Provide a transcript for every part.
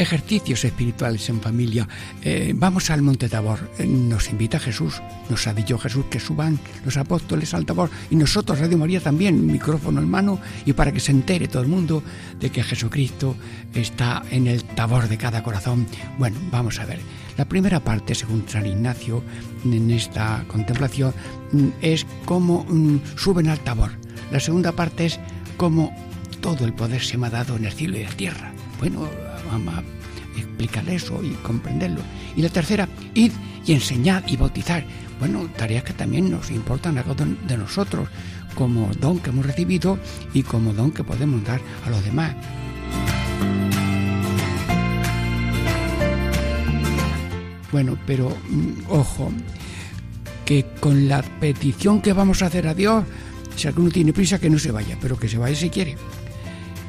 ejercicios espirituales en familia. Eh, vamos al Monte Tabor. Eh, nos invita Jesús, nos ha dicho Jesús que suban los apóstoles al Tabor y nosotros, Radio María, también, micrófono en mano, y para que se entere todo el mundo de que Jesucristo está en el Tabor de cada corazón. Bueno, vamos a ver. La primera parte, según San Ignacio, en esta contemplación, mm, es cómo mm, suben al Tabor. La segunda parte es cómo todo el poder se me ha dado en el cielo y en la tierra. Bueno, vamos a explicar eso y comprenderlo. Y la tercera, id y enseñad y bautizar. Bueno, tareas que también nos importan a de nosotros, como don que hemos recibido y como don que podemos dar a los demás. Bueno, pero mm, ojo, que con la petición que vamos a hacer a Dios, si alguno tiene prisa, que no se vaya, pero que se vaya si quiere.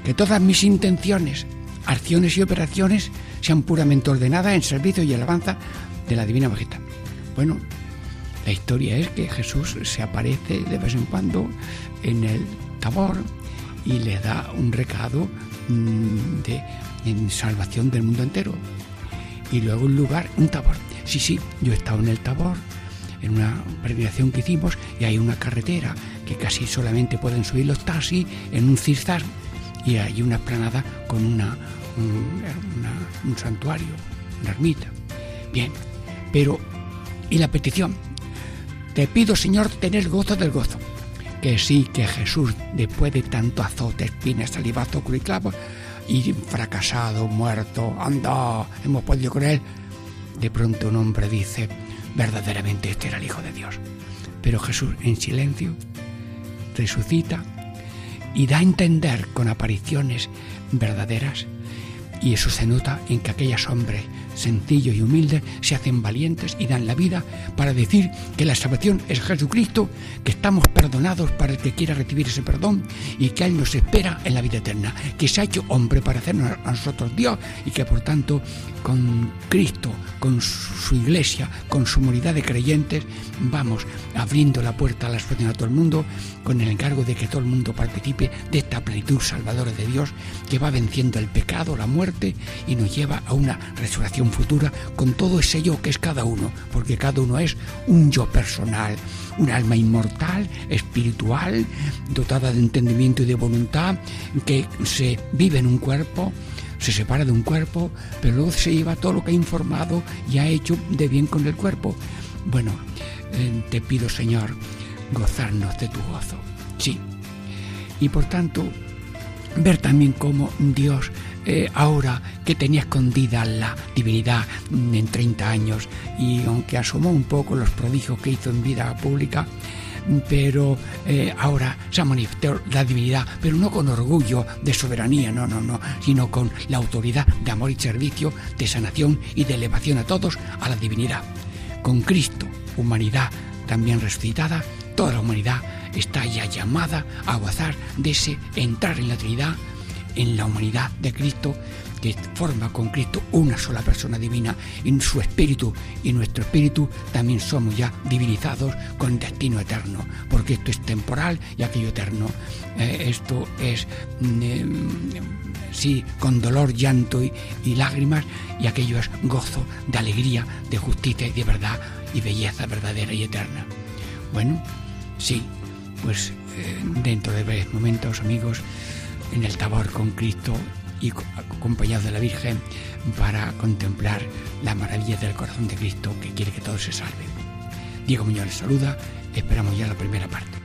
Que todas mis intenciones acciones y operaciones sean puramente ordenadas en servicio y alabanza de la Divina Majestad. Bueno, la historia es que Jesús se aparece de vez en cuando en el tabor y le da un recado mm, de salvación del mundo entero. Y luego un lugar, un tabor. Sí, sí, yo he estado en el tabor, en una peregrinación que hicimos, y hay una carretera que casi solamente pueden subir los taxis en un cistar y hay una planada con una, un, santuario, una ermita. Bien, pero ¿y la petición? Te pido, Señor, tener gozo del gozo. Que sí, que Jesús, después de tanto azote, espinas, salivazo, clavo y fracasado, muerto, anda, hemos podido con él, de pronto un hombre dice, verdaderamente este era el Hijo de Dios. Pero Jesús en silencio resucita y da a entender con apariciones verdaderas. Y eso se nota en que aquellos hombres sencillos y humildes se hacen valientes y dan la vida para decir que la salvación es Jesucristo, que estamos perdonados para el que quiera recibir ese perdón y que Él nos espera en la vida eterna, que se ha hecho hombre para hacernos a nosotros Dios y que por tanto con Cristo, con su iglesia, con su humanidad de creyentes, vamos abriendo la puerta a la salvación a todo el mundo con el encargo de que todo el mundo participe de esta plenitud salvadora de Dios que va venciendo el pecado, la muerte y nos lleva a una resurrección futura con todo ese yo que es cada uno, porque cada uno es un yo personal, un alma inmortal, espiritual, dotada de entendimiento y de voluntad, que se vive en un cuerpo, se separa de un cuerpo, pero luego se lleva todo lo que ha informado y ha hecho de bien con el cuerpo. Bueno, eh, te pido Señor, gozarnos de tu gozo. Sí. Y por tanto, ver también cómo Dios eh, ahora que tenía escondida la divinidad en 30 años y aunque asomó un poco los prodigios que hizo en vida pública, pero eh, ahora se ha manifestado la divinidad, pero no con orgullo de soberanía, no, no, no, sino con la autoridad de amor y servicio, de sanación y de elevación a todos a la divinidad. Con Cristo, humanidad también resucitada, toda la humanidad está ya llamada a gozar de ese entrar en la Trinidad en la humanidad de Cristo, que forma con Cristo una sola persona divina, en su espíritu y nuestro espíritu también somos ya divinizados con destino eterno, porque esto es temporal y aquello eterno. Eh, esto es, mm, eh, sí, con dolor, llanto y, lágrimas, y aquello es gozo de alegría, de justicia y de verdad y belleza verdadera y eterna. Bueno, sí, pues eh, dentro de breves momentos, amigos, en el tabor con Cristo y acompañado de la Virgen para contemplar la maravilla del corazón de Cristo que quiere que todos se salven. Diego Muñoz les saluda, esperamos ya la primera parte.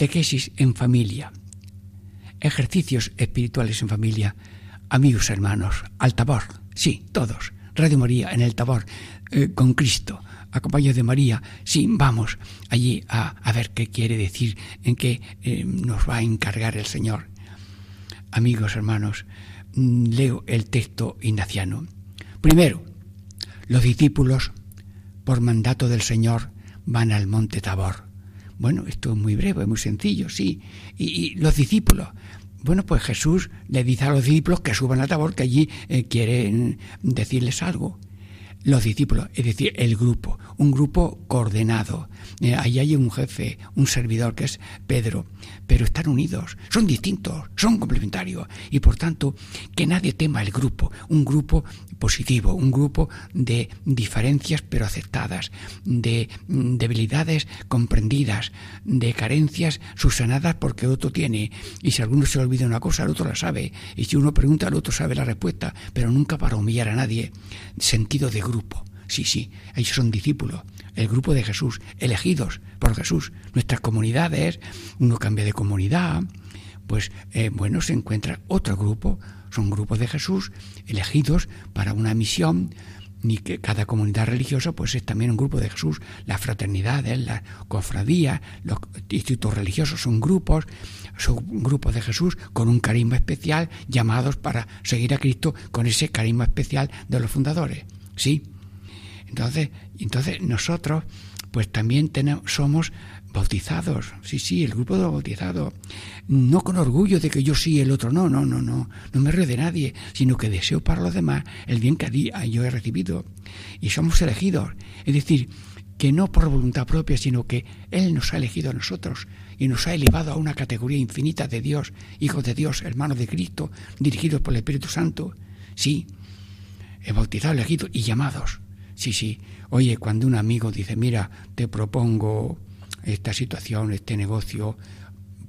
Catequesis en familia, ejercicios espirituales en familia, amigos hermanos, al tabor, sí, todos, Radio María en el tabor, eh, con Cristo, acompañado de María, sí, vamos allí a, ver qué quiere decir, en qué eh, nos va a encargar el Señor. Amigos hermanos, mm, leo el texto ignaciano. Primero, los discípulos, por mandato del Señor, van al monte Tabor. Bueno, esto es muy breve, muy sencillo, sí. Y, los discípulos, bueno, pues Jesús le dice a los discípulos que suban a Tabor, que allí eh, quiere decirles algo los discípulos, es decir, el grupo, un grupo coordenado. Eh, hay un jefe, un servidor que es Pedro, pero están unidos, son distintos, son complementarios y por tanto que nadie tema el grupo, un grupo positivo, un grupo de diferencias pero aceptadas, de debilidades comprendidas, de carencias subsanadas porque otro tiene y si alguno se olvida una cosa el otro la sabe y si uno pregunta el otro sabe la respuesta, pero nunca para humillar a nadie. Sentido de grupo. Sí, sí, ellos son discípulos, el grupo de Jesús, elegidos por Jesús. Nuestras comunidades, uno cambia de comunidad, pues eh, bueno, se encuentra otro grupo, son grupos de Jesús, elegidos para una misión, ni que cada comunidad religiosa pues es también un grupo de Jesús, las fraternidades, la cofradía, los institutos religiosos son grupos, son grupos de Jesús con un carisma especial llamados para seguir a Cristo con ese carisma especial de los fundadores. Sí. Entonces, entonces nosotros pues también tenemos, somos bautizados. Sí, sí, el grupo de los bautizados. No con orgullo de que yo sí el otro no, no, no, no. No me río de nadie, sino que deseo para los demás el bien que yo he recibido. Y somos elegidos. Es decir, que no por voluntad propia, sino que Él nos ha elegido a nosotros y nos ha elevado a una categoría infinita de Dios, hijos de Dios, hermanos de Cristo, dirigidos por el Espíritu Santo. Sí, he bautizado, elegido y llamados. Sí, sí. Oye, cuando un amigo dice, mira, te propongo esta situación, este negocio,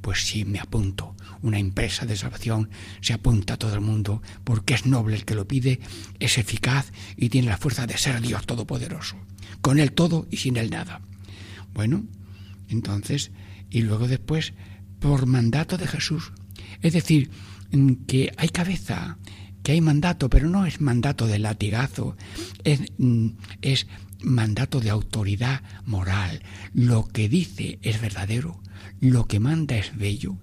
pues sí, me apunto. Una empresa de salvación se apunta a todo el mundo porque es noble el que lo pide, es eficaz y tiene la fuerza de ser Dios Todopoderoso. Con él todo y sin él nada. Bueno, entonces, y luego después, por mandato de Jesús. Es decir, que hay cabeza, que hay mandato, pero no es mandato de latigazo, es, mm, es mandato de autoridad moral. Lo que dice es verdadero, lo que manda es bello,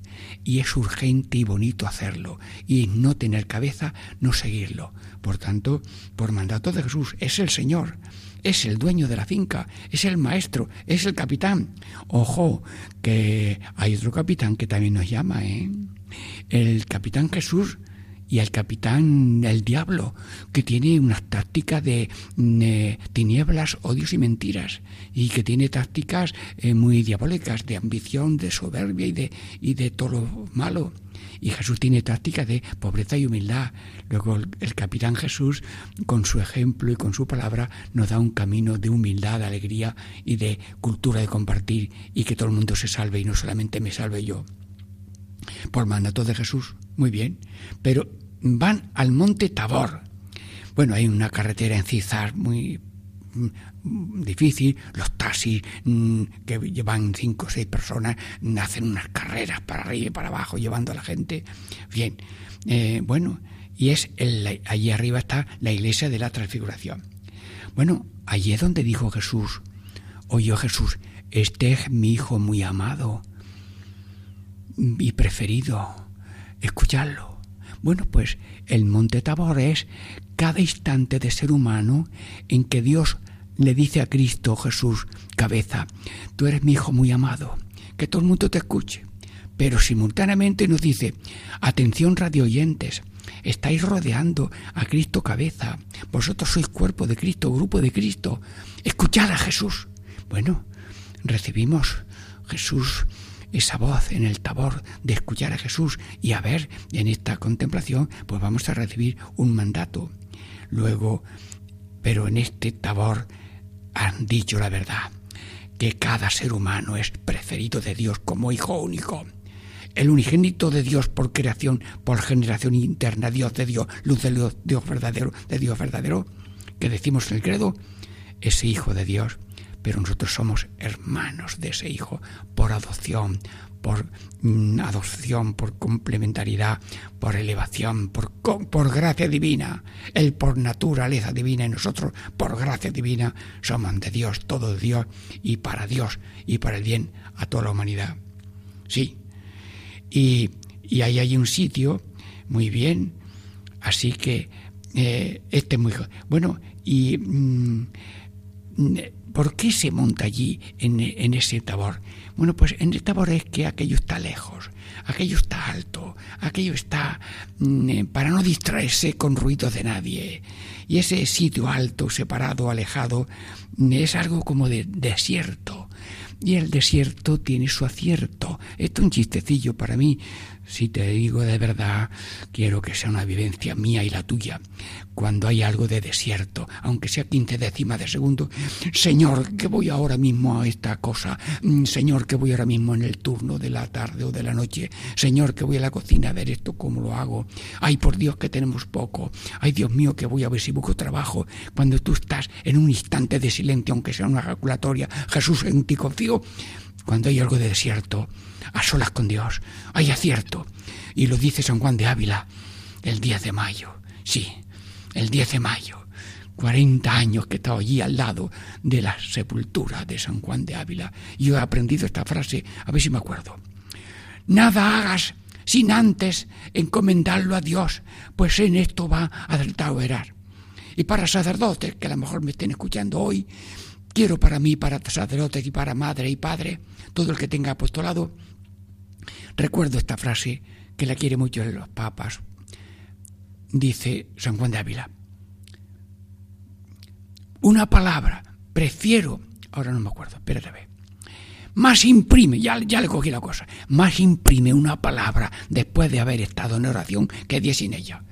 y es urgente y bonito hacerlo, y no tener cabeza, no seguirlo. Por tanto, por mandato de Jesús, es el Señor, es el dueño de la finca, es el maestro, es el capitán. Ojo, que hay otro capitán que también nos llama, ¿eh? El capitán Jesús y al capitán el diablo, que tiene unas tácticas de mm, tinieblas, odios y mentiras, y que tiene tácticas eh, muy diabólicas de ambición, de soberbia y de, y de todo lo malo. Y Jesús tiene tácticas de pobreza y humildad. Luego el, capitán Jesús, con su ejemplo y con su palabra, nos da un camino de humildad, de alegría y de cultura de compartir y que todo el mundo se salve y no solamente me salve yo por mandato de Jesús. Muy bien, pero van al monte Tabor. Bueno, hay una carretera en Cizar muy mm, difícil, los taxis mm, que llevan cinco o seis personas hacen unas carreras para arriba y para abajo llevando a la gente. Bien, eh, bueno, y es el, allí arriba está la iglesia de la transfiguración. Bueno, allí es donde dijo Jesús, oyó Jesús, este es mi hijo muy amado, y preferido. Escuchadlo. Bueno, pues el monte Tabor es cada instante de ser humano en que Dios le dice a Cristo Jesús, cabeza, tú eres mi hijo muy amado, que todo el mundo te escuche. Pero simultáneamente nos dice, atención radio oyentes, estáis rodeando a Cristo cabeza, vosotros sois cuerpo de Cristo, grupo de Cristo, escuchad a Jesús. Bueno, recibimos Jesús esa voz en el tabor de escuchar a Jesús y a ver en esta contemplación, pues vamos a recibir un mandato. Luego, pero en este tabor han dicho la verdad, que cada ser humano es preferido de Dios como hijo único. El unigénito de Dios por creación, por generación interna, Dios de Dios, luz de Dios, verdadero, de Dios verdadero, que decimos en el credo, ese hijo de Dios pero nosotros somos hermanos de ese Hijo por adopción, por mm, adopción, por complementariedad, por elevación, por, por gracia divina. Él por naturaleza divina y nosotros por gracia divina somos de Dios, todo de Dios y para Dios y para el bien a toda la humanidad. Sí. Y, y ahí hay un sitio, muy bien, así que eh, este es muy... Bueno, y... Mm, ¿Por qué se monta allí en, ese tabor? Bueno, pues en el tabor es que aquello está lejos, aquello está alto, aquello está mm, eh, para no distraerse con ruido de nadie. Y ese sitio alto, separado, alejado, mm, es algo como de desierto. Y el desierto tiene su acierto. Esto es un chistecillo para mí, si te digo de verdad, quiero que sea una vivencia mía y la tuya. Cuando hay algo de desierto, aunque sea quince décimas de segundo, Señor, que voy ahora mismo a esta cosa, mm, Señor, que voy ahora mismo en el turno de la tarde o de la noche, Señor, que voy a la cocina a ver esto, cómo lo hago. Ay, por Dios, que tenemos poco. Ay, Dios mío, que voy a ver si busco trabajo. Cuando tú estás en un instante de silencio, aunque sea una ejaculatoria, Jesús, en ti confío. Cuando hay algo de desierto, a solas con Dios. Hay acierto. Y lo dice San Juan de Ávila el 10 de mayo. Sí, el 10 de mayo. 40 años que he estado allí al lado de la sepultura de San Juan de Ávila. Y yo he aprendido esta frase, a ver si me acuerdo. Nada hagas sin antes encomendarlo a Dios, pues en esto va a orar. Y para sacerdotes que a lo mejor me estén escuchando hoy, quiero para mí, para sacerdotes y para madre y padre, todo el que tenga apostolado, Recuerdo esta frase que la quiere mucho de los papas. Dice San Juan de Ávila. Una palabra, prefiero, ahora no me acuerdo, espérate a ver. Más imprime, ya, ya le cogí la cosa, más imprime una palabra después de haber estado en oración que diez sin ella.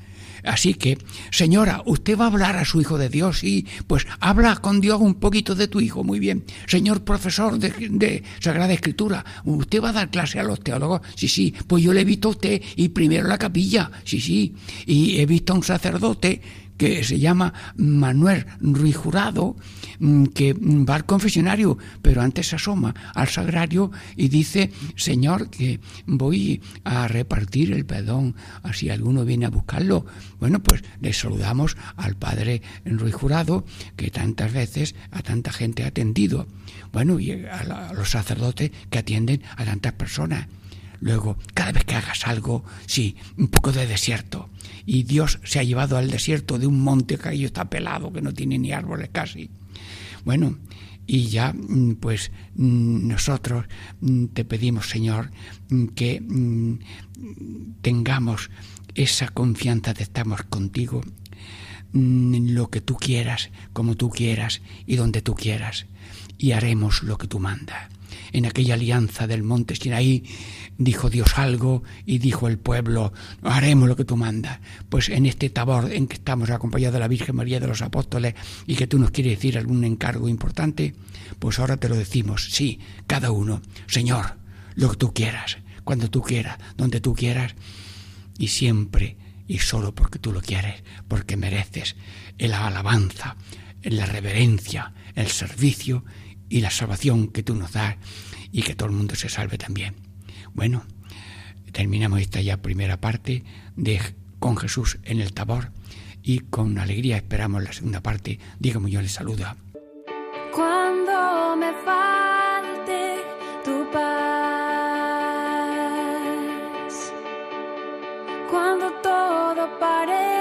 Así que, señora, usted va a hablar a su hijo de Dios y pues habla con Dios un poquito de tu hijo, muy bien. Señor profesor de, Sagrada Escritura, ¿usted va a dar clase a los teólogos? Sí, sí, pues yo le he visto a usted y primero la capilla, sí, sí, y he visto a un sacerdote que se llama Manuel Ruiz Jurado, mm, que va al confesionario, pero antes se asoma al sagrario y dice, Señor, que voy a repartir el perdón, así alguno viene a buscarlo. Bueno, pues le saludamos al Padre Ruiz Jurado, que tantas veces a tanta gente ha atendido. Bueno, y a los sacerdotes que atienden a tantas personas. Luego, cada vez que hagas algo, sí, un poco de desierto. Y Dios se ha llevado al desierto de un monte que ahí está pelado, que no tiene ni árboles casi. Bueno, y ya mm, pues mm, nosotros mm, te pedimos, Señor, que tengamos esa confianza de estamos contigo lo que tú quieras, como tú quieras y donde tú quieras, y haremos lo que tú mandas. En aquella alianza del monte Sinaí dijo Dios algo y dijo el pueblo, haremos lo que tú mandas. Pues en este tabor en que estamos acompañados de la Virgen María de los Apóstoles y que tú nos quieres decir algún encargo importante, pues ahora te lo decimos, sí, cada uno, Señor, lo que tú quieras, cuando tú quieras, donde tú quieras, y siempre y solo porque tú lo quieres, porque mereces la alabanza, la reverencia, el servicio y la salvación que tú nos das y que todo el mundo se salve también. Bueno, terminamos esta ya primera parte de con Jesús en el Tabor y con alegría esperamos la segunda parte. Dígame yo le saluda. Cuando me falte tu paz, cuando todo parezca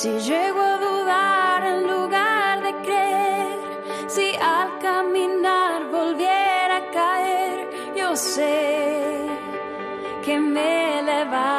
si llego a dudar en lugar de creer, si al caminar volviera a caer, yo sé que me levantaré.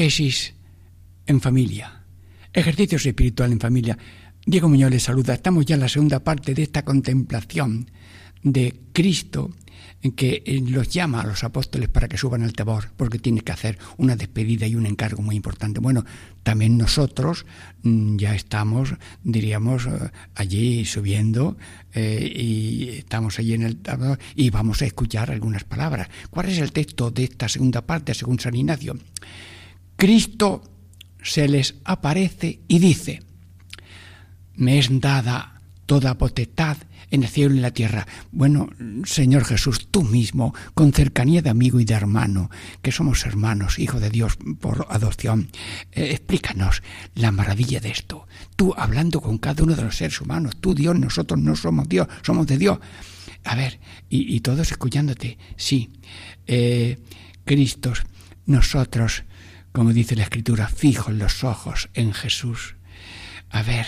Catequesis en familia. Ejercicios espiritual en familia. Diego Muñoz les saluda. Estamos ya en la segunda parte de esta contemplación de Cristo que eh, los llama a los apóstoles para que suban al Tabor, porque tiene que hacer una despedida y un encargo muy importante. Bueno, también nosotros mm, ya estamos, diríamos, eh, allí subiendo eh, y estamos allí en el Tabor y vamos a escuchar algunas palabras. ¿Cuál es el texto de esta segunda parte, según San Ignacio? Cristo se les aparece y dice, me es dada toda potestad en el cielo y en la tierra. Bueno, Señor Jesús, tú mismo, con cercanía de amigo y de hermano, que somos hermanos, hijo de Dios por adopción, eh, explícanos la maravilla de esto. Tú hablando con cada uno de los seres humanos, tú Dios, nosotros no somos Dios, somos de Dios. A ver, y, todos escuchándote, sí, eh, Cristo, nosotros, como dice la Escritura, fijos los ojos en Jesús. A ver,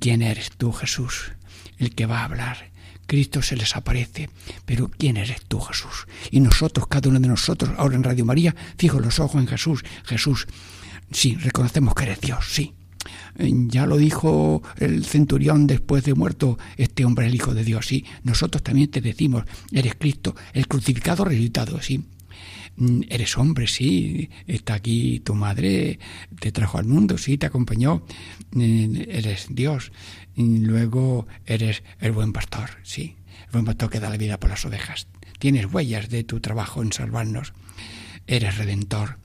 ¿quién eres tú, Jesús? el que va a hablar. Cristo se les aparece, pero ¿quién eres tú, Jesús? Y nosotros, cada uno de nosotros, ahora en Radio María, fijo los ojos en Jesús. Jesús, sí, reconocemos que eres Dios, sí. Ya lo dijo el centurión después de muerto, este hombre, el Hijo de Dios, sí. Nosotros también te decimos, eres Cristo, el crucificado resucitado, sí. Mm, eres hombre, sí, está aquí tu madre, te trajo al mundo, sí, te acompañó, mm, eres Dios, luego eres el buen pastor, sí, el buen pastor que da la vida por las ovejas. Tienes huellas de tu trabajo en salvarnos, eres redentor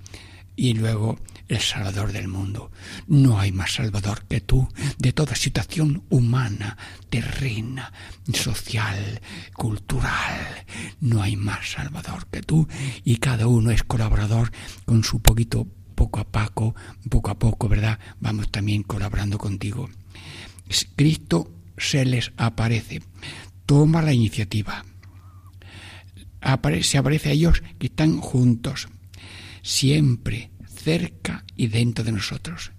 y luego el Salvador del mundo. No hay más Salvador que tú de toda situación humana, terrena, social, cultural. No hay más Salvador que tú y cada uno es colaborador con su poquito, poco a poco, poco a poco, ¿verdad? Vamos también colaborando contigo. Cristo se les aparece, toma la iniciativa. se aparece a ellos que están juntos, siempre cerca y dentro de nosotros.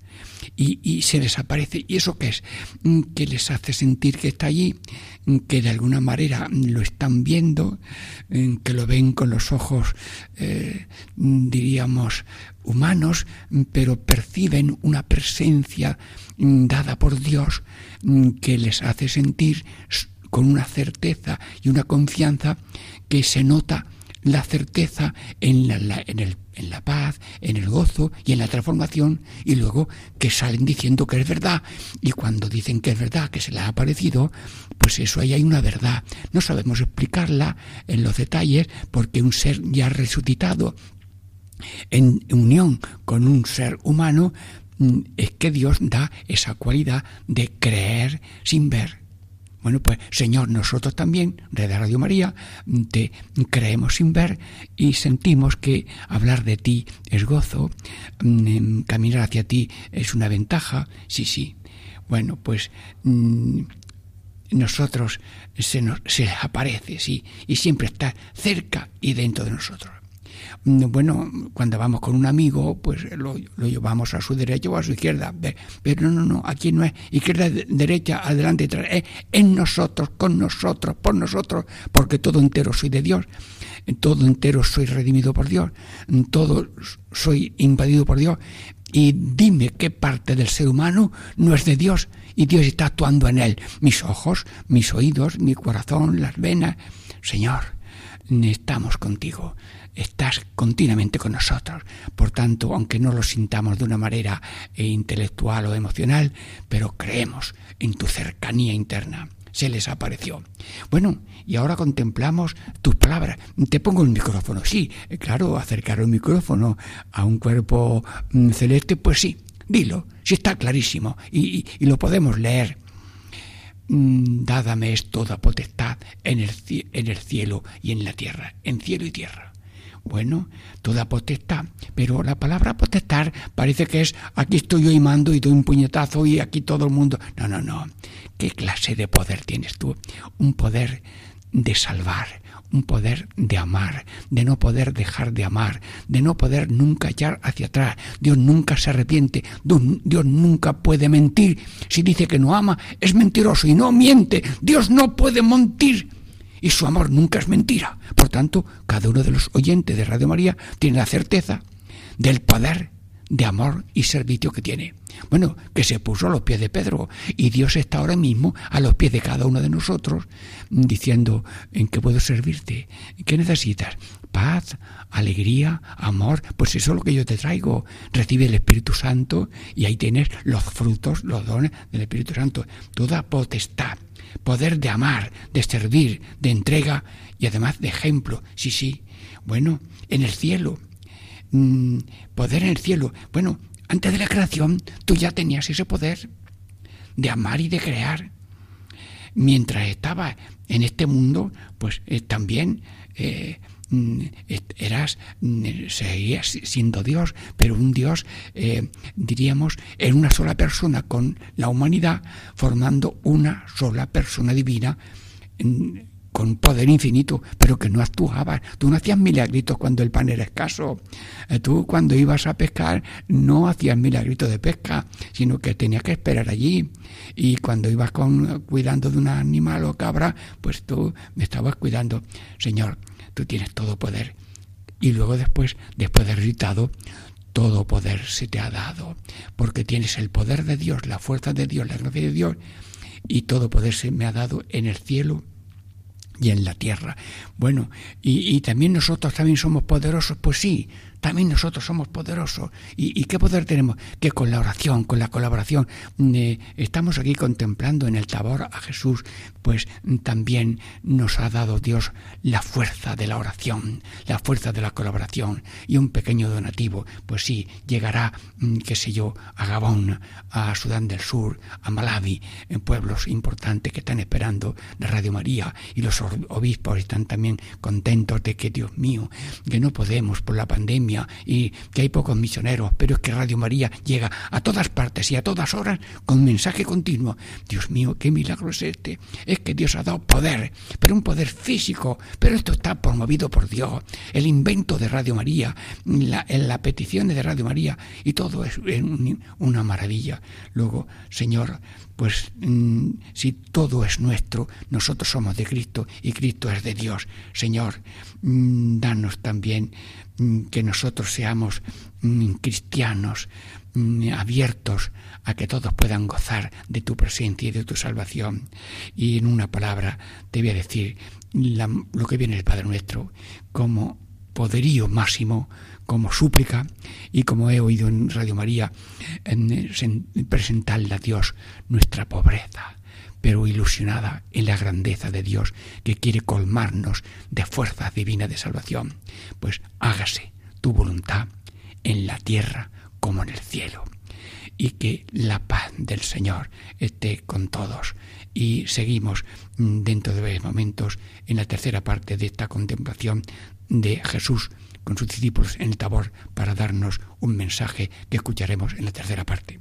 Y, se les aparece. ¿Y eso qué es? Mm, que les hace sentir que está allí, mm, que de alguna manera lo están viendo, mm, que lo ven con los ojos, eh, diríamos, humanos, pero perciben una presencia dada por Dios que les hace sentir con una certeza y una confianza que se nota la certeza en la, en, el, en la paz, en el gozo y en la transformación, y luego que salen diciendo que es verdad, y cuando dicen que es verdad, que se les ha aparecido, pues eso ahí hay una verdad. No sabemos explicarla en los detalles, porque un ser ya resucitado en unión con un ser humano, mm, es que Dios da esa cualidad de creer sin ver bueno, pues Señor, nosotros también, de Radio María, te creemos sin ver y sentimos que hablar de ti es gozo, mm, caminar hacia ti es una ventaja, sí, sí. Bueno, pues mm, nosotros se nos se aparece, sí, y siempre está cerca y dentro de nosotros. Mm, bueno, cuando vamos con un amigo, pues lo, llevamos a su derecha o a su izquierda. Pero no, no, no, aquí no es izquierda, derecha, adelante, atrás. Es en nosotros, con nosotros, por nosotros, porque todo entero soy de Dios. Todo entero soy redimido por Dios. Todo soy invadido por Dios. Y dime qué parte del ser humano no es de Dios y Dios está actuando en él. Mis ojos, mis oídos, mi corazón, las venas. Señor, estamos contigo estás continuamente con nosotros. Por tanto, aunque no lo sintamos de una manera eh, intelectual o emocional, pero creemos en tu cercanía interna. Se les apareció. Bueno, y ahora contemplamos tus palabras. Te pongo el micrófono. Sí, eh, claro, acercar el micrófono a un cuerpo mm, celeste, pues sí, dilo, sí está clarísimo y, lo podemos leer. Mm, dádame es toda potestad en el, en el cielo y en la tierra, en cielo y tierra. Bueno, toda potestad, pero la palabra potestad parece que es aquí estoy yo y mando y doy un puñetazo y aquí todo el mundo. No, no, no. ¿Qué clase de poder tienes tú? Un poder de salvar, un poder de amar, de no poder dejar de amar, de no poder nunca echar hacia atrás. Dios nunca se arrepiente, Dios nunca puede mentir. Si dice que no ama, es mentiroso y no miente. Dios no puede mentir y su amor nunca es mentira. Por tanto, cada uno de los oyentes de Radio María tiene la certeza del poder de amor y servicio que tiene. Bueno, que se puso a los pies de Pedro y Dios está ahora mismo a los pies de cada uno de nosotros diciendo en qué puedo servirte, qué necesitas, paz, alegría, amor, pues eso es lo que yo te traigo. Recibe el Espíritu Santo y ahí tienes los frutos, los dones del Espíritu Santo, toda potestad, poder de amar, de servir, de entrega y además de ejemplo. Sí, sí. Bueno, en el cielo Mm, poder en el cielo. Bueno, antes de la creación tú ya tenías ese poder de amar y de crear. Mientras estaba en este mundo, pues eh, también eh, mm, eras, mm, seguías siendo Dios, pero un Dios, eh, diríamos, en una sola persona con la humanidad, formando una sola persona divina con poder infinito, pero que no actuabas. Tú no hacías milagritos cuando el pan era escaso. Eh, tú cuando ibas a pescar no hacías milagritos de pesca, sino que tenías que esperar allí. Y cuando ibas con, cuidando de un animal o cabra, pues tú me estabas cuidando. Señor, tú tienes todo poder. Y luego después, después de resucitado, todo poder se te ha dado, porque tienes el poder de Dios, la fuerza de Dios, la gracia de Dios, y todo poder se me ha dado en el cielo y en la tierra. Bueno, y, y, también nosotros también somos poderosos, pues sí, también nosotros somos poderosos. ¿Y, qué poder tenemos? Que con la oración, con la colaboración, mm, eh, estamos aquí contemplando en el tabor a Jesús, pues mm, también nos ha dado Dios la fuerza de la oración, la fuerza de la colaboración y un pequeño donativo. Pues sí, llegará, mm, qué sé yo, a Gabón, a Sudán del Sur, a Malawi, en pueblos importantes que están esperando la Radio María y los obispos están también contentos de que, Dios mío, que no podemos por la pandemia, y que hay pocos misioneros, pero es que Radio María llega a todas partes y a todas horas con mensaje continuo. Dios mío, qué milagro es este. Es que Dios ha dado poder, pero un poder físico, pero esto está promovido por Dios. El invento de Radio María, la, la petición de Radio María y todo es una maravilla. Luego, Señor, pues mm, si todo es nuestro, nosotros somos de Cristo y Cristo es de Dios. Señor, mm, danos también que nosotros seamos mm, cristianos mm, abiertos a que todos puedan gozar de tu presencia y de tu salvación. Y en una palabra te voy a decir lo que viene el Padre nuestro como poderío máximo, como súplica y como he oído en Radio María, en presentarle a Dios nuestra pobreza pero ilusionada en la grandeza de Dios que quiere colmarnos de fuerza divina de salvación. Pues hágase tu voluntad en la tierra como en el cielo. Y que la paz del Señor esté con todos. Y seguimos dentro de varios momentos en la tercera parte de esta contemplación de Jesús con sus discípulos en el tabor para darnos un mensaje que escucharemos en la tercera parte.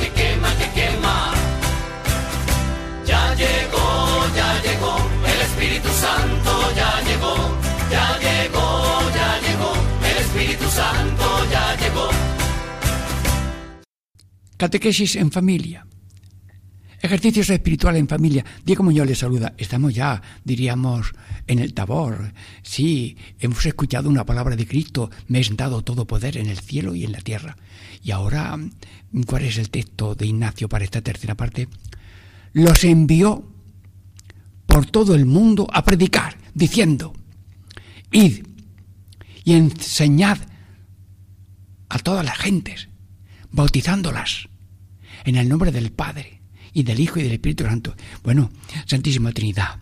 que quema, que quema. Ya llegó, ya llegó, el Espíritu Santo ya llegó, ya llegó, ya llegó, el Espíritu Santo ya llegó. Catequesis en familia. Ejercicios espirituales en familia. Diego Muñoz les saluda. Estamos ya, diríamos, en el tabor. Sí, hemos escuchado una palabra de Cristo. Me es dado todo poder en el cielo y en la tierra. Y ahora, ¿cuál es el texto de Ignacio para esta tercera parte? Los envió por todo el mundo a predicar, diciendo, id y enseñad a todas las gentes, bautizándolas en el nombre del Padre y del Hijo y del Espíritu Santo. Bueno, Santísima Trinidad,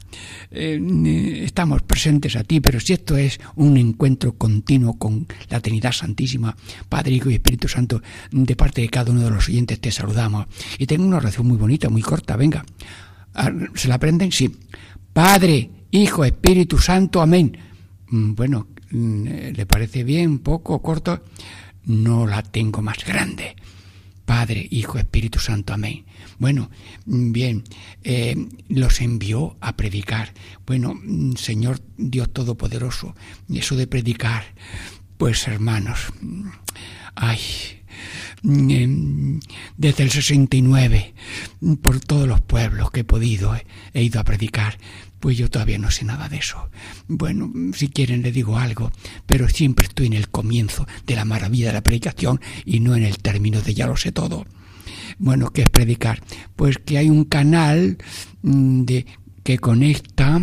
eh, estamos presentes a ti, pero si esto es un encuentro continuo con la Trinidad Santísima, Padre, Hijo y Espíritu Santo, de parte de cada uno de los oyentes te saludamos. Y tengo una oración muy bonita, muy corta, venga. Ah, ¿Se la aprenden? Sí. Padre, Hijo, Espíritu Santo, amén. Mm, bueno, mm, ¿le parece bien, poco, corto? No la tengo más grande. Padre, Hijo, Espíritu Santo, amén. Bueno, mm, bien, eh, los envió a predicar. Bueno, mm, Señor Dios Todopoderoso, eso de predicar, pues hermanos, mm, ay, desde el 69, por todos los pueblos que he podido, he ido a predicar, pues yo todavía no sé nada de eso. Bueno, si quieren le digo algo, pero siempre estoy en el comienzo de la maravilla de la predicación y no en el término de ya lo sé todo. Bueno, ¿qué es predicar? Pues que hay un canal mm, de que conecta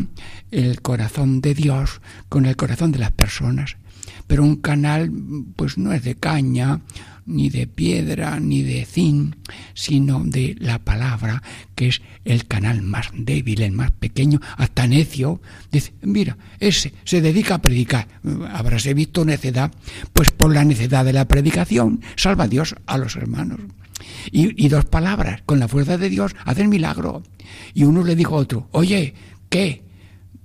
el corazón de Dios con el corazón de las personas. Pero un canal, pues no es de caña, ni de piedra, ni de zinc, sino de la palabra, que es el canal más débil, el más pequeño, hasta necio. Dice, mira, ese se dedica a predicar. Habráse visto necedad, pues por la necedad de la predicación salva Dios a los hermanos. Y, dos palabras, con la fuerza de Dios, hacen milagro. Y uno le dijo a otro, oye, ¿qué?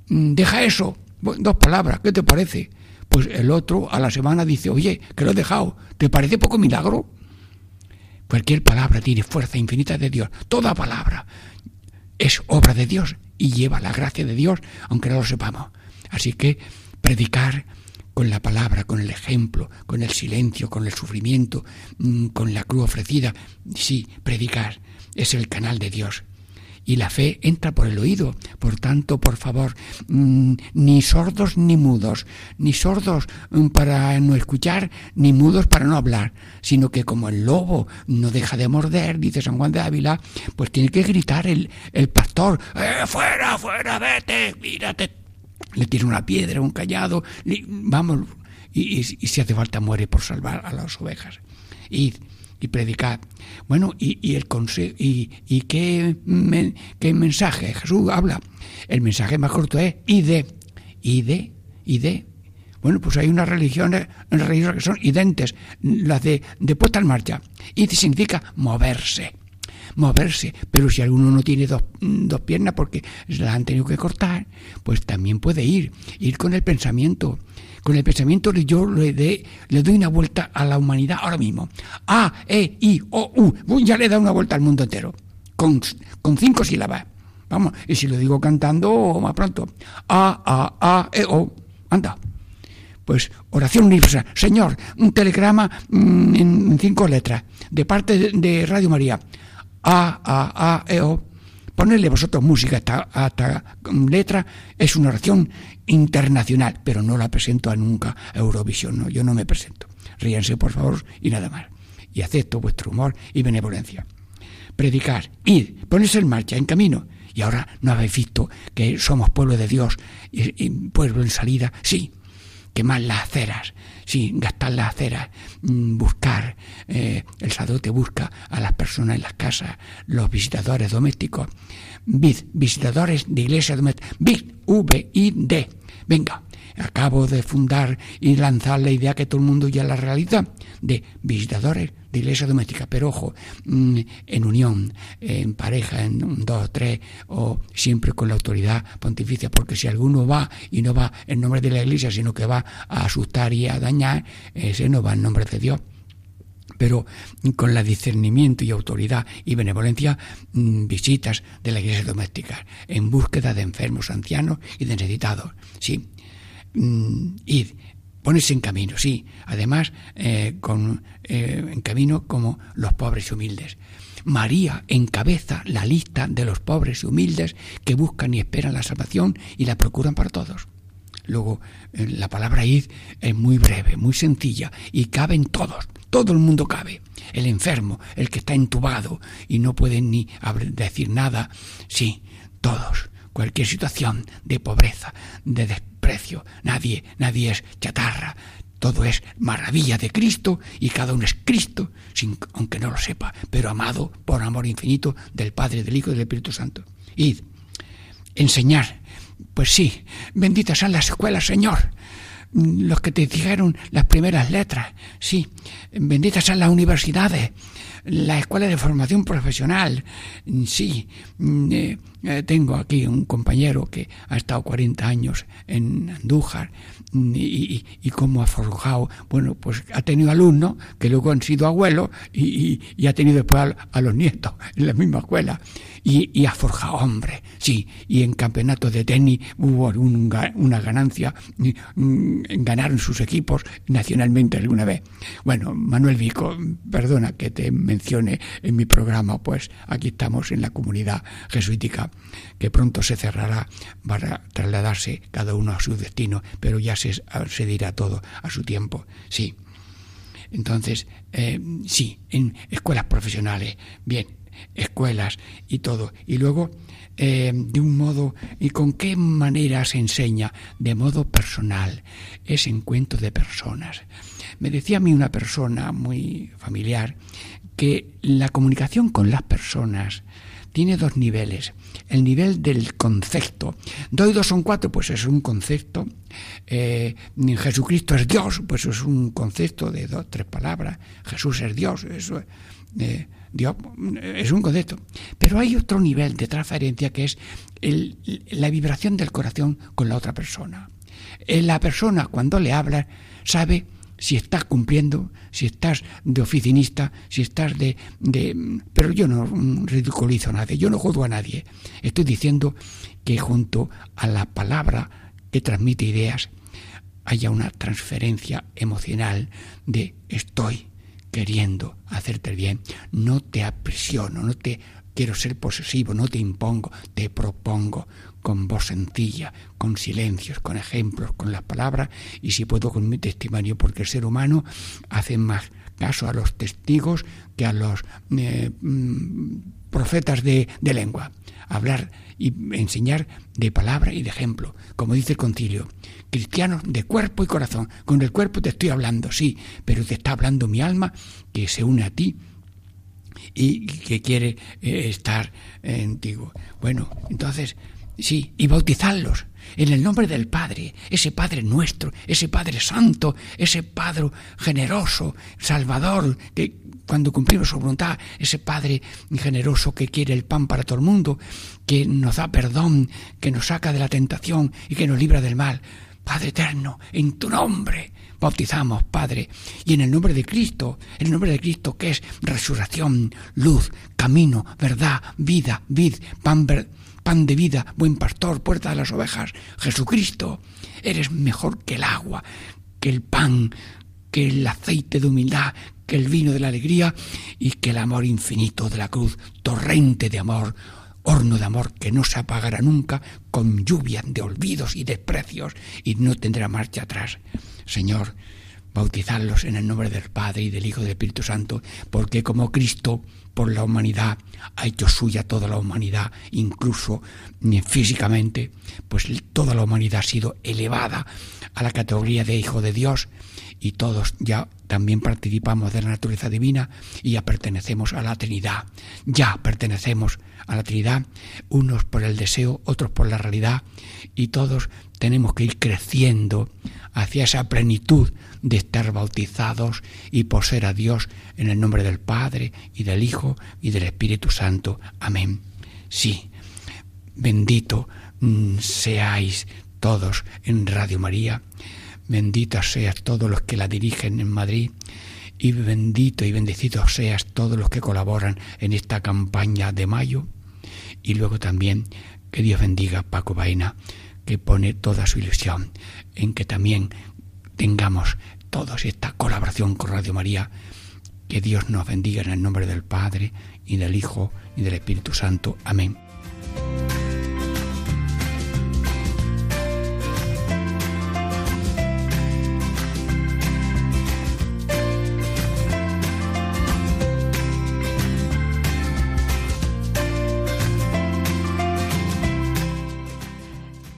Mm, deja eso. Dos palabras, ¿qué te parece? Pues el otro a la semana dice, oye, que lo he dejado, ¿te parece poco milagro? Cualquier palabra tiene fuerza infinita de Dios. Toda palabra es obra de Dios y lleva la gracia de Dios, aunque no lo sepamos. Así que predicar con la palabra, con el ejemplo, con el silencio, con el sufrimiento, mm, con la cruz ofrecida. Sí, predicar es el canal de Dios. Y la fe entra por el oído. Por tanto, por favor, mm, ni sordos ni mudos, ni sordos mm, para no escuchar, ni mudos para no hablar, sino que como el lobo no deja de morder, dice San Juan de Ávila, pues tiene que gritar el, el pastor, ¡Eh, fuera, fuera, vete, mírate, le tira una piedra, un callado, vamos, y, si hace falta muere por salvar a las ovejas. Y, y predicad. Bueno, y, el consejo, y, y qué, qué mensaje Jesús habla. El mensaje más corto es ide, ide, ide. Bueno, pues hay unas religiones, religiones que son identes, las de, de puesta en marcha. Y significa moverse moverse. Pero si alguno no tiene dos, dos piernas porque se las han tenido que cortar, pues también puede ir, ir con el pensamiento. Con el pensamiento yo le, le doy una vuelta a la humanidad ahora mismo. A, E, I, O, U. Ya le da una vuelta al mundo entero. Con, con cinco sílabas. Vamos, y si lo digo cantando, más pronto. A, A, A, E, O. Anda. Pues oración universal. Señor, un telegrama mm, en cinco letras, de parte de Radio María. A, A, A, E, O. Ponerle vosotros música a esta, letra es una oración internacional, pero no la presento a nunca a Eurovisión, no, yo no me presento. Ríanse, por favor, y nada más. Y acepto vuestro humor y benevolencia. Predicar, ir, ponerse en marcha, en camino. Y ahora no habéis visto que somos pueblo de Dios y pueblo en salida. Sí, quemar las aceras, sí, gastar las aceras, mm, buscar, eh, el sacerdote busca a las personas en las casas, los visitadores domésticos, vid, visitadores de iglesia doméstica, vid, V-I-D, venga, acabo de fundar y lanzar la idea que todo el mundo ya la realiza, de visitadores de iglesia doméstica, pero ojo, mm, en unión, en pareja, en un, dos, tres, o siempre con la autoridad pontificia, porque si alguno va y no va en nombre de la iglesia, sino que va a asustar y a dañar, ese no va en nombre de Dios pero con la discernimiento y autoridad y benevolencia mm, visitas de la iglesia doméstica en búsqueda de enfermos, ancianos y de necesitados. Sí, mm, id, ponerse en camino, sí, además eh, con, eh, en camino como los pobres y humildes. María encabeza la lista de los pobres y humildes que buscan y esperan la salvación y la procuran para todos. Luego, eh, la palabra id es muy breve, muy sencilla y caben todos, todo el mundo cabe. El enfermo, el que está entubado y no puede ni decir nada, sí, todos cualquier situación de pobreza, de desprecio. Nadie, nadie es chatarra. todo es maravilla de Cristo y cada uno es Cristo, sin, aunque no lo sepa, pero amado por amor infinito del Padre, del Hijo y del Espíritu Santo. Id, enseñar. Pues sí, benditas sean las escuelas, Señor. Los que te dijeron las primeras letras, sí, benditas sean las universidades, la escuela de formación profesional, sí, eh, eh, tengo aquí un compañero que ha estado 40 años en Andújar y, y, cómo ha forjado, bueno, pues ha tenido alumnos que luego han sido abuelos y, ha tenido después a, los nietos en la misma escuela. Y, ha forjado hombres, sí, y en campeonatos de tenis hubo una ganancia, mm, ganaron sus equipos nacionalmente alguna vez. Bueno, Manuel Vico, perdona que te en mi programa, pues aquí estamos en la comunidad jesuítica que pronto se cerrará para trasladarse cada uno a su destino, pero ya se, se dirá todo a su tiempo. Sí. Entonces, eh, sí, en escuelas profesionales, bien, escuelas y todo. Y luego, eh, de un modo, ¿y con qué manera se enseña? De modo personal, es encuentro de personas. Me decía a mí una persona muy familiar que la comunicación con las personas tiene dos niveles. El nivel del concepto. Doy dos son cuatro, pues es un concepto. Eh, Jesucristo es Dios, pues es un concepto de dos, tres palabras. Jesús es Dios, eso eh, Dios es un concepto. Pero hay otro nivel de transferencia que es la vibración del corazón con la otra persona. Eh, la persona cuando le habla sabe si estás cumpliendo, si estás de oficinista, si estás de, de... Pero yo no ridiculizo a nadie, yo no juzgo a nadie. Estoy diciendo que junto a la palabra que transmite ideas haya una transferencia emocional de estoy queriendo hacerte bien, no te aprisiono, no te quiero ser posesivo, no te impongo, te propongo con voz sencilla, con silencios, con ejemplos, con las palabras y si puedo con mi testimonio, porque el ser humano hace más caso a los testigos que a los eh, mm, profetas de, lengua. Hablar y enseñar de palabra y de ejemplo, como dice el concilio. Cristianos de cuerpo y corazón. Con el cuerpo te estoy hablando, sí, pero te está hablando mi alma que se une a ti y que quiere eh, estar en ti. Bueno, entonces Sí, y bautizarlos en el nombre del Padre, ese Padre nuestro, ese Padre santo, ese Padre generoso, salvador, que cuando cumplimos su voluntad, ese Padre generoso que quiere el pan para todo el mundo, que nos da perdón, que nos saca de la tentación y que nos libra del mal. Padre eterno, en tu nombre bautizamos, Padre, y en el nombre de Cristo, en el nombre de Cristo que es resurrección, luz, camino, verdad, vida, vid, pan, verdad pan de vida, buen pastor, puerta de las ovejas, Jesucristo, eres mejor que el agua, que el pan, que el aceite de humildad, que el vino de la alegría y que el amor infinito de la cruz, torrente de amor, horno de amor que no se apagará nunca con lluvia de olvidos y desprecios y no tendrá marcha atrás. Señor, bautizarlos en el nombre del Padre y del Hijo y del Espíritu Santo, porque como Cristo por la humanidad ha hecho suya toda la humanidad, incluso físicamente, pues toda la humanidad ha sido elevada a la categoría de Hijo de Dios y todos ya también participamos de la naturaleza divina y ya pertenecemos a la Trinidad. Ya pertenecemos a la Trinidad, unos por el deseo, otros por la realidad, y todos tenemos que ir creciendo hacia esa plenitud de estar bautizados y poseer a Dios en el nombre del Padre y del Hijo y del Espíritu Santo. Amén. Sí, bendito mm, seáis todos en Radio María Benditas seas todos los que la dirigen en Madrid y bendito y bendecido seas todos los que colaboran en esta campaña de mayo. Y luego también que Dios bendiga Paco Baena, que pone toda su ilusión en que también tengamos todos esta colaboración con Radio María. Que Dios nos bendiga en el nombre del Padre y del Hijo y del Espíritu Santo. Amén.